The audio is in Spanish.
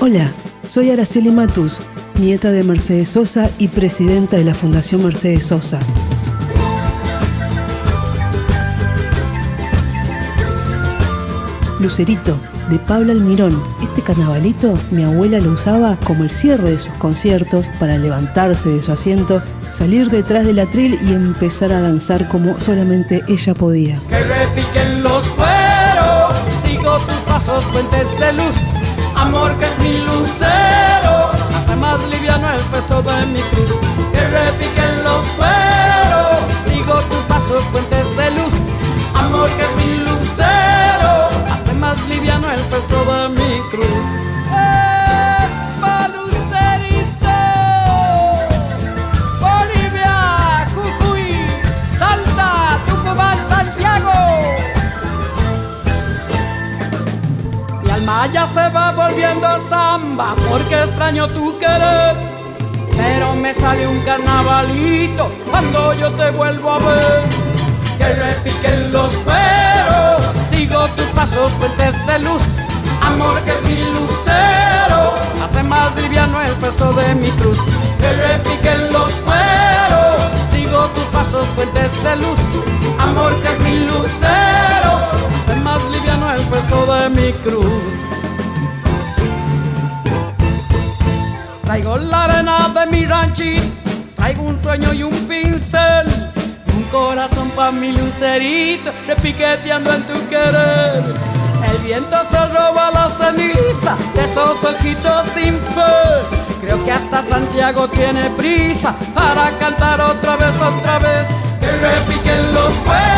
Hola, soy Araceli Matus, nieta de Mercedes Sosa y presidenta de la Fundación Mercedes Sosa. Lucerito, de Pablo Almirón. Este carnavalito mi abuela lo usaba como el cierre de sus conciertos para levantarse de su asiento, salir detrás del atril y empezar a danzar como solamente ella podía. Que repiquen los cueros, sigo tus pasos, puentes de luz, amor que es mi lucero, hace más liviano el peso de mi cruz. Mi alma ya se va volviendo samba porque extraño tu querer. Pero me sale un carnavalito cuando yo te vuelvo a ver. Que repiquen los cueros, sigo tus pasos, puentes de luz. Amor que es mi lucero, hace más liviano el peso de mi cruz. Que repiquen los cueros, sigo tus pasos, puentes de luz. Amor que es mi lucero, hace más liviano el peso de mi cruz. Traigo la arena de mi ranchito, traigo un sueño y un pincel, un corazón pa' mi lucerito, repiqueteando en tu querer. El viento se roba la ceniza de esos ojitos sin fe. Creo que hasta Santiago tiene prisa para cantar otra vez, otra vez. Que repiquen los cueros,